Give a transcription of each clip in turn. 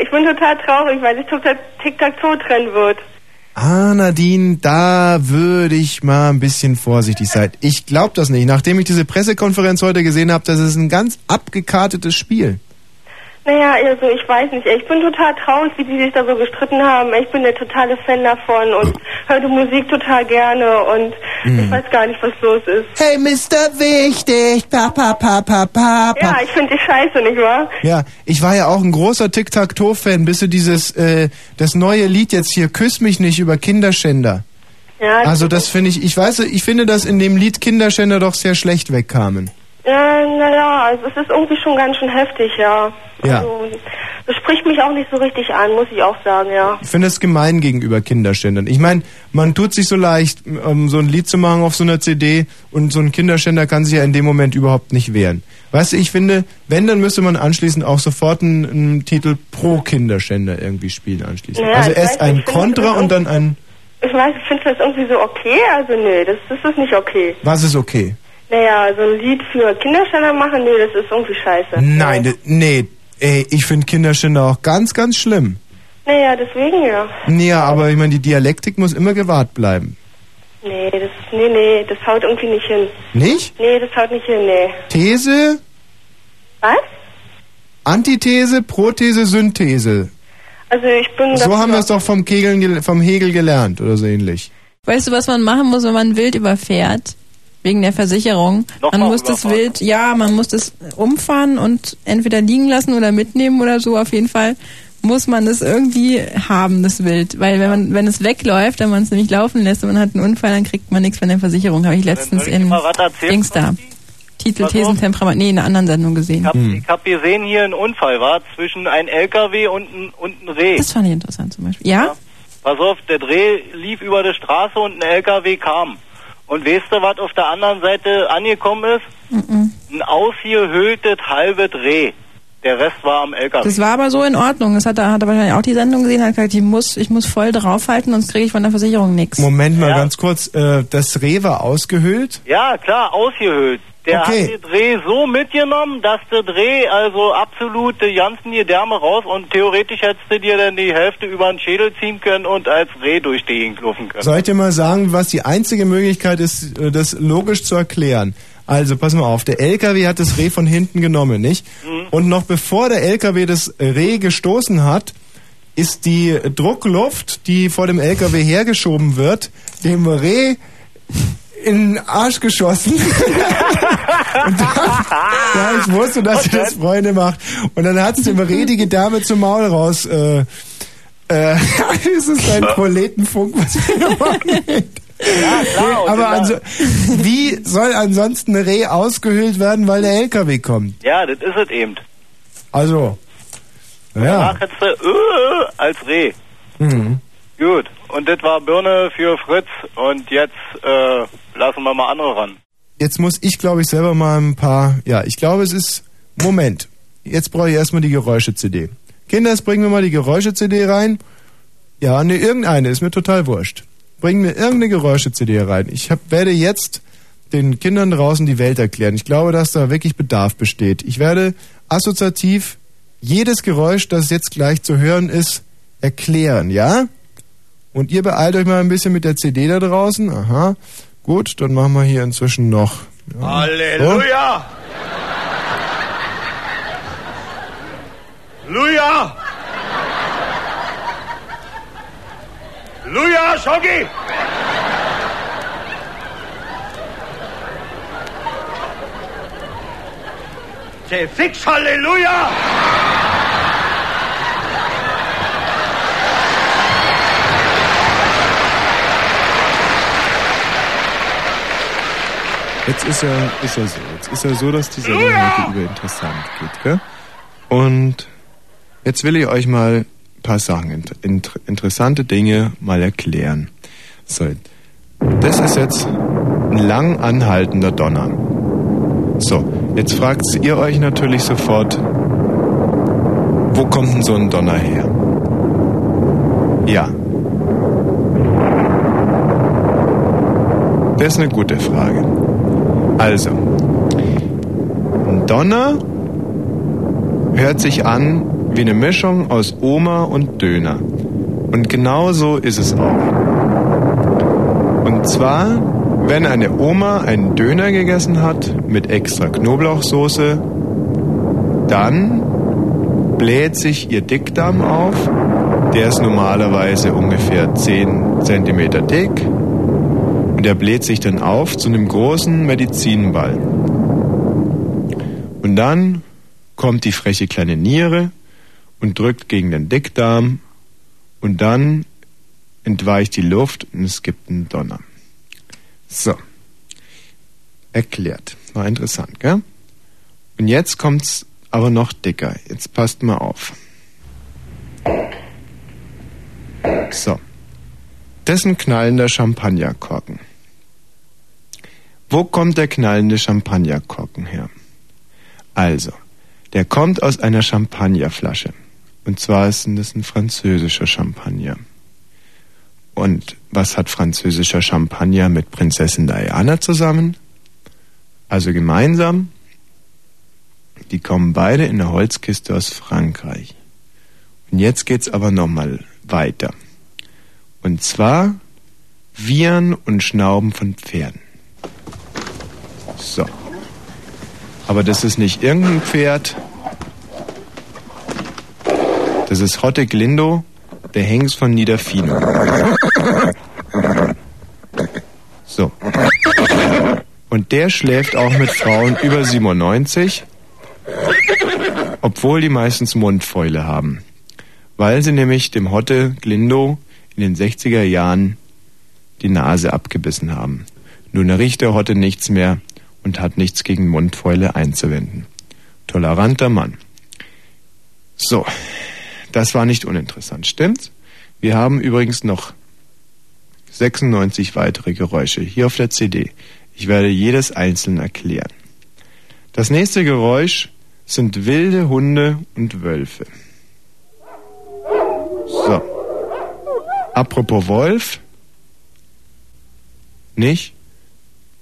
Ich bin total traurig, weil sich total Tic-Tac-Toe trennen wird. Ah, Nadine, da würde ich mal ein bisschen vorsichtig sein. Ich glaube das nicht. Nachdem ich diese Pressekonferenz heute gesehen habe, das ist ein ganz abgekartetes Spiel. Naja, also ich weiß nicht. Ich bin total traurig, wie die sich da so gestritten haben. Ich bin der totale Fan davon und höre die Musik total gerne und ich weiß gar nicht, was los ist. Hey, Mr. Wichtig, pa, pa, pa, pa, pa, pa. Ja, ich finde die scheiße, nicht wahr? Ja, ich war ja auch ein großer Tic-Tac-Toe-Fan, bis du dieses, äh, das neue Lied jetzt hier, Küss mich nicht, über Kinderschänder. Ja, Also das finde ich, ich weiß, ich finde, dass in dem Lied Kinderschänder doch sehr schlecht wegkamen. Ja, naja, also es ist irgendwie schon ganz schön heftig, ja. Ja. Also, das spricht mich auch nicht so richtig an, muss ich auch sagen, ja. Ich finde es gemein gegenüber Kinderschändern. Ich meine, man tut sich so leicht, ähm, so ein Lied zu machen auf so einer CD und so ein Kinderschänder kann sich ja in dem Moment überhaupt nicht wehren. Weißt du, ich finde, wenn, dann müsste man anschließend auch sofort einen, einen Titel pro Kinderschänder irgendwie spielen anschließend. Naja, also erst ein Kontra und dann ein, Ich weiß, ich finde das irgendwie so okay, also nee, das, das ist nicht okay. was ist okay? Naja, so ein Lied für Kinderständer machen, nee, das ist irgendwie scheiße. Nein, d- nee, ey, ich finde Kinderschänder auch ganz, ganz schlimm. Naja, deswegen ja. Ja, aber ich meine, die Dialektik muss immer gewahrt bleiben. Nee, das, nee, nee, das haut irgendwie nicht hin. Nicht? Nee, das haut nicht hin, nee. These, Was? Antithese, Prothese, Synthese. Also ich bin So haben wir es doch vom, Kegeln, gel- vom Hegel gelernt oder so ähnlich. Weißt du, was man machen muss, wenn man wild überfährt? Wegen der Versicherung. man muss das Wild, ja, man muss das umfahren und entweder liegen lassen oder mitnehmen oder so. Auf jeden Fall muss man das irgendwie haben, das Wild. Weil wenn man, wenn es wegläuft, wenn man es nämlich laufen lässt und man hat einen Unfall, dann kriegt man nichts von der Versicherung. Habe ich letztens ich in Dings da. Titel. Thesen, Temperament, nee, in einer anderen Sendung gesehen. Ich habe ich hab gesehen hier einen Unfall, war zwischen ein LKW und ein, und ein Reh. Das fand ich interessant zum Beispiel. Ja? Pass auf, der Dreh lief über die Straße und ein LKW kam. Und weißt du, was auf der anderen Seite angekommen ist? Mhm. Ein ausgehöhltes halbes Reh. Der Rest war am LKW. Das war aber so in Ordnung. Das hat er, hat er wahrscheinlich auch die Sendung gesehen, hat gesagt, ich muss, ich muss voll draufhalten, sonst kriege ich von der Versicherung nichts. Moment mal ganz kurz, äh, das Reh war ausgehöhlt? Ja, klar, ausgehöhlt. Der Okay. hat den Dreh so mitgenommen, dass der Dreh also absolut die ganzen Gedärme raus und theoretisch hättest du dir dann die Hälfte über den Schädel ziehen können und als Reh durch die Gegend laufen können. Soll ich dir mal sagen, was die einzige Möglichkeit ist, äh, das logisch zu erklären? Also, pass mal auf, der LKW hat das Reh von hinten genommen, nicht? Und noch bevor der LKW das Reh gestoßen hat, ist die Druckluft, die vor dem LKW hergeschoben wird, dem Reh in den Arsch geschossen. und dann, ja, ich wusste, dass ihr das Freunde macht. Und dann hat's dem Reh die Gedärme zum Maul raus. Äh, äh, ist es ein Proletenfunk, was wir machen? Ja, klar. Aber also, wie soll ansonsten ein Reh ausgehöhlt werden, weil der LKW kommt? Ja, das ist es eben. Also, ja. Danach hättest du äh, als Reh. Mhm. Gut. Und das war Birne für Fritz. Und jetzt äh, lassen wir mal andere ran. Jetzt muss ich, glaube ich, selber mal ein paar. Ja, ich glaube, es ist. Moment. Jetzt brauche ich erstmal die Geräusche-CD. Kinder, jetzt bringen wir mal die Geräusche-CD rein. Ja, ne, irgendeine, ist mir total wurscht. Bringen mir irgendeine Geräusche-CD rein. Ich hab, werde jetzt den Kindern draußen die Welt erklären. Ich glaube, dass da wirklich Bedarf besteht. Ich werde assoziativ jedes Geräusch, das jetzt gleich zu hören ist, erklären, ja? Und ihr beeilt euch mal ein bisschen mit der CD da draußen. Aha. Gut, dann machen wir hier inzwischen noch. Ja. Halleluja! Halleluja! Halleluja, Schoggi! Say fix Halleluja! Jetzt ist er, ist er so. Jetzt ist er so, dass die Sendung heute über interessant geht, gell? Und jetzt will ich euch mal ein paar Sachen, int int interessante Dinge mal erklären. So, das ist jetzt ein lang anhaltender Donner. So, jetzt fragt ihr euch natürlich sofort, wo kommt denn so ein Donner her? Ja. Das ist eine gute Frage. Also, Donner hört sich an wie eine Mischung aus Oma und Döner. Und genau so ist es auch. Und zwar, wenn eine Oma einen Döner gegessen hat mit extra Knoblauchsoße, dann bläht sich ihr Dickdarm auf. Der ist normalerweise ungefähr 10 cm dick. Und der bläht sich dann auf zu einem großen Medizinball. Und dann kommt die freche kleine Niere und drückt gegen den Dickdarm und dann entweicht die Luft und es gibt einen Donner. So. Erklärt. War interessant, gell? Und jetzt kommt's aber noch dicker. Jetzt passt mal auf. So. Das ist ein knallender Champagnerkorken. Wo kommt der knallende Champagnerkorken her? Also, der kommt aus einer Champagnerflasche. Und zwar ist das ein französischer Champagner. Und was hat französischer Champagner mit Prinzessin Diana zusammen? Also gemeinsam, die kommen beide in der Holzkiste aus Frankreich. Und jetzt geht's aber nochmal weiter. Und zwar Viren und Schnauben von Pferden. So. Aber das ist nicht irgendein Pferd. Das ist Hotte Glindo, der Hengst von Niederfino. So. Und der schläft auch mit Frauen über 97, obwohl die meistens Mundfäule haben. Weil sie nämlich dem Hotte Glindo in den 60er Jahren die Nase abgebissen haben. Nun riecht der Hotte nichts mehr und hat nichts gegen Mundfäule einzuwenden. Toleranter Mann. So, das war nicht uninteressant, stimmt's? Wir haben übrigens noch 96 weitere Geräusche hier auf der CD. Ich werde jedes einzeln erklären. Das nächste Geräusch sind wilde Hunde und Wölfe. So. Apropos Wolf. Nicht?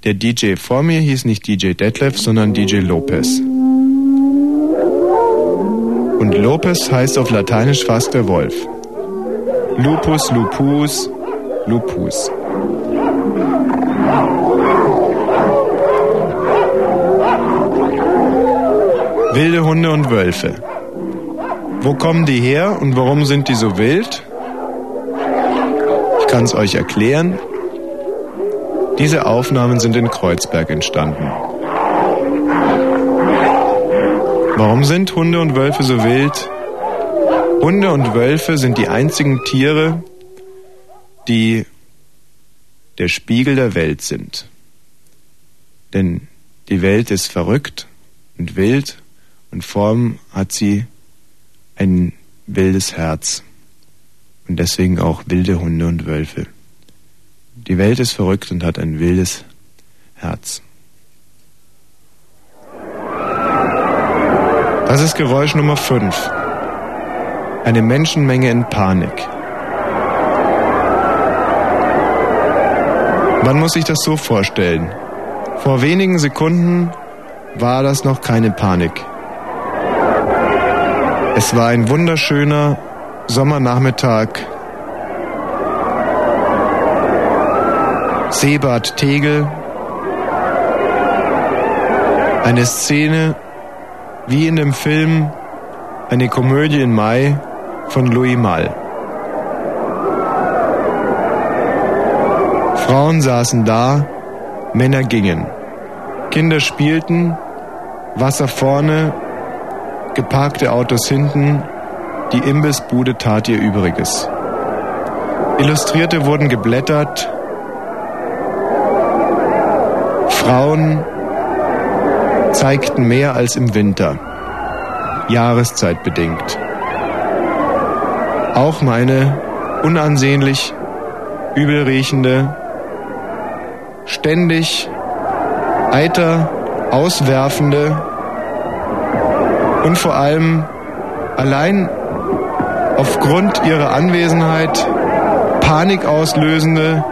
Der DJ vor mir hieß nicht DJ Detlef, sondern DJ Lopez. Und Lopez heißt auf Lateinisch fast der Wolf. Lupus, lupus, lupus. Wilde Hunde und Wölfe. Wo kommen die her und warum sind die so wild? Ich kann es euch erklären. Diese Aufnahmen sind in Kreuzberg entstanden. Warum sind Hunde und Wölfe so wild? Hunde und Wölfe sind die einzigen Tiere, die der Spiegel der Welt sind. Denn die Welt ist verrückt und wild und Form hat sie ein wildes Herz. Und deswegen auch wilde Hunde und Wölfe. Die Welt ist verrückt und hat ein wildes Herz. Das ist Geräusch Nummer 5. Eine Menschenmenge in Panik. Man muss sich das so vorstellen. Vor wenigen Sekunden war das noch keine Panik. Es war ein wunderschöner Sommernachmittag Seebad Tegel. Eine Szene wie in dem Film Eine Komödie in Mai von Louis Malle. Frauen saßen da, Männer gingen. Kinder spielten, Wasser vorne, geparkte Autos hinten, die Imbissbude tat ihr Übriges. Illustrierte wurden geblättert, Frauen zeigten mehr als im Winter, jahreszeitbedingt. Auch meine unansehnlich übelriechende, ständig Eiter auswerfende und vor allem allein aufgrund ihrer Anwesenheit Panik auslösende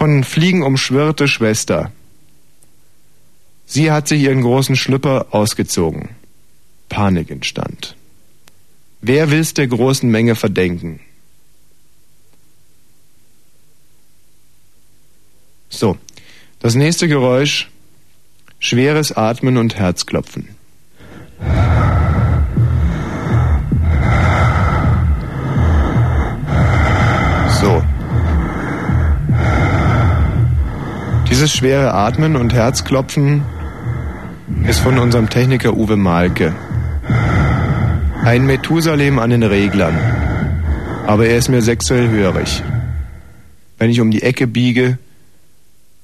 von Fliegen umschwirrte Schwester. Sie hat sich ihren großen Schlüpper ausgezogen. Panik entstand. Wer will's der großen Menge verdenken? So, das nächste Geräusch, schweres Atmen und Herzklopfen. Dieses schwere Atmen und Herzklopfen ist von unserem Techniker Uwe Malke. Ein Methusalem an den Reglern. Aber er ist mir sexuell hörig. Wenn ich um die Ecke biege,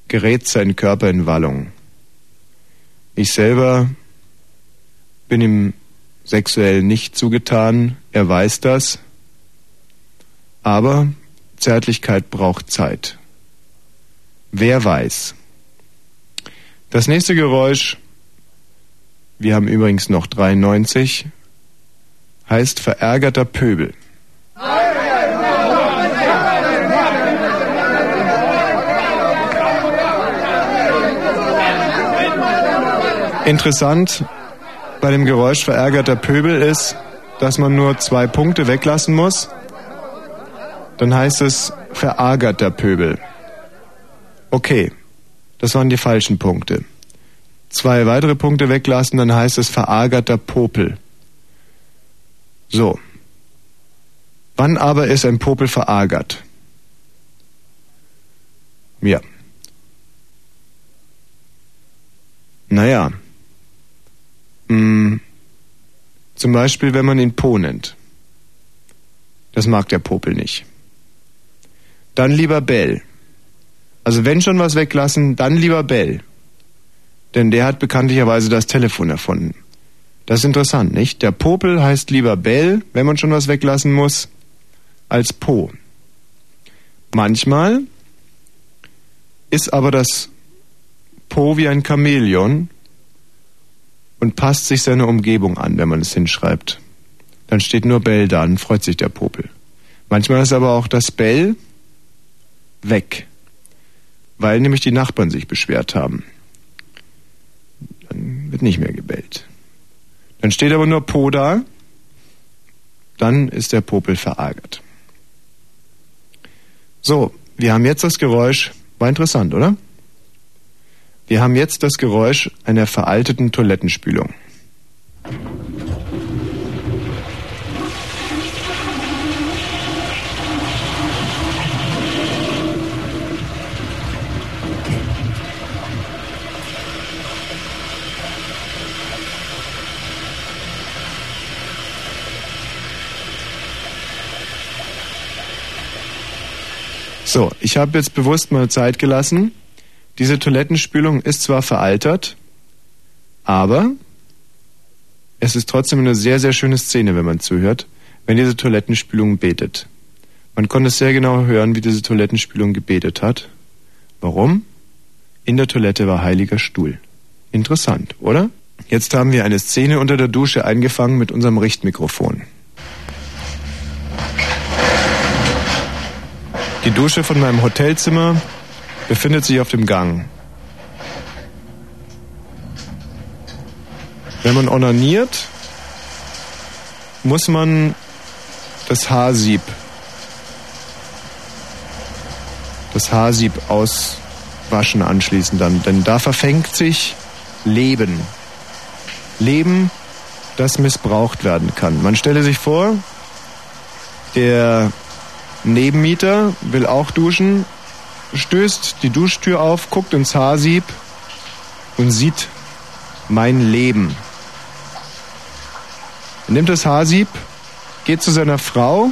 gerät sein Körper in Wallung. Ich selber bin ihm sexuell nicht zugetan, er weiß das, aber Zärtlichkeit braucht Zeit. Wer weiß. Das nächste Geräusch, wir haben übrigens noch 93, heißt verärgerter Pöbel. Interessant bei dem Geräusch verärgerter Pöbel ist, dass man nur zwei Punkte weglassen muss. Dann heißt es verärgerter Pöbel. Okay, das waren die falschen Punkte. Zwei weitere Punkte weglassen, dann heißt es verärgerter Popel. So. Wann aber ist ein Popel verärgert? Ja. Naja, Mm, zum Beispiel, wenn man ihn Po nennt. Das mag der Popel nicht. Dann lieber Bell. Also wenn schon was weglassen, dann lieber Bell. Denn der hat bekanntlicherweise das Telefon erfunden. Das ist interessant, nicht? Der Popel heißt lieber Bell, wenn man schon was weglassen muss, als Po. Manchmal ist aber das Po wie ein Chamäleon und passt sich seine Umgebung an, wenn man es hinschreibt. Dann steht nur Bell da, dann freut sich der Popel. Manchmal ist aber auch das Bell weg, weil nämlich die Nachbarn sich beschwert haben. Dann wird nicht mehr gebellt. Dann steht aber nur Po da, dann ist der Popel verärgert. So, wir haben jetzt das Geräusch, war interessant, oder? Wir haben jetzt das Geräusch einer veralteten Toilettenspülung. So, ich habe jetzt bewusst mal Zeit gelassen, diese Toilettenspülung ist zwar veraltert, aber es ist trotzdem eine sehr, sehr schöne Szene, wenn man zuhört, wenn diese Toilettenspülung betet. Man konnte sehr genau hören, wie diese Toilettenspülung gebetet hat. Warum? In der Toilette war heiliger Stuhl. Interessant, oder? Jetzt haben wir eine Szene unter der Dusche eingefangen mit unserem Richtmikrofon. Die Dusche von meinem Hotelzimmer befindet sich auf dem Gang. Wenn man onaniert, muss man das Haarsieb, das Haarsieb auswaschen anschließend dann, denn da verfängt sich Leben. Leben, das missbraucht werden kann. Man stelle sich vor, der Nebenmieter will auch duschen stößt die Duschtür auf, guckt ins Haarsieb und sieht mein Leben. Er nimmt das Haarsieb, geht zu seiner Frau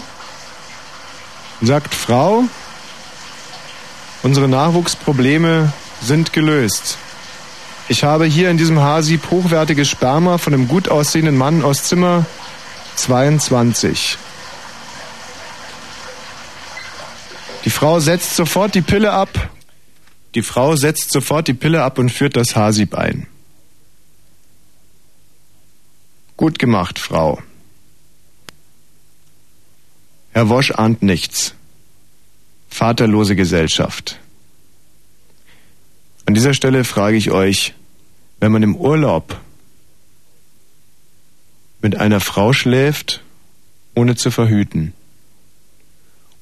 und sagt, Frau, unsere Nachwuchsprobleme sind gelöst. Ich habe hier in diesem Haarsieb hochwertiges Sperma von einem gut aussehenden Mann aus Zimmer 22. Frau setzt sofort die Pille ab. Die Frau setzt sofort die Pille ab und führt das Haarsieb ein. Gut gemacht, Frau. Herr Wosch ahnt nichts. Vaterlose Gesellschaft. An dieser Stelle frage ich euch, wenn man im Urlaub mit einer Frau schläft, ohne zu verhüten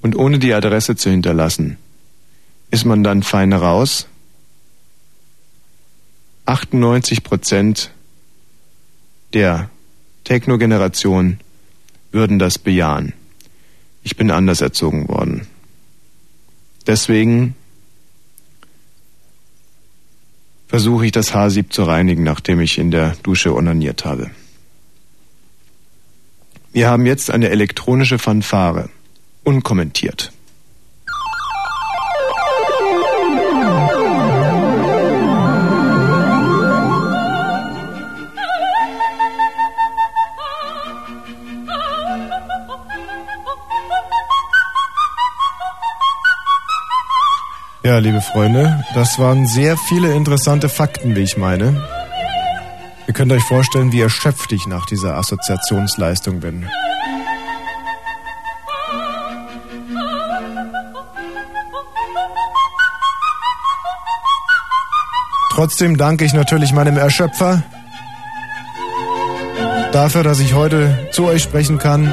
und ohne die Adresse zu hinterlassen, ist man dann fein raus? 98 Prozent der Techno-Generation würden das bejahen. Ich bin anders erzogen worden. Deswegen versuche ich das Haarsieb zu reinigen, nachdem ich in der Dusche onaniert habe. Wir haben jetzt eine elektronische Fanfare. Unkommentiert. Ja, liebe Freunde, das waren sehr viele interessante Fakten, wie ich meine. Ihr könnt euch vorstellen, wie erschöpft ich nach dieser Assoziationsleistung bin. Trotzdem danke ich natürlich meinem Erschöpfer dafür, dass ich heute zu euch sprechen kann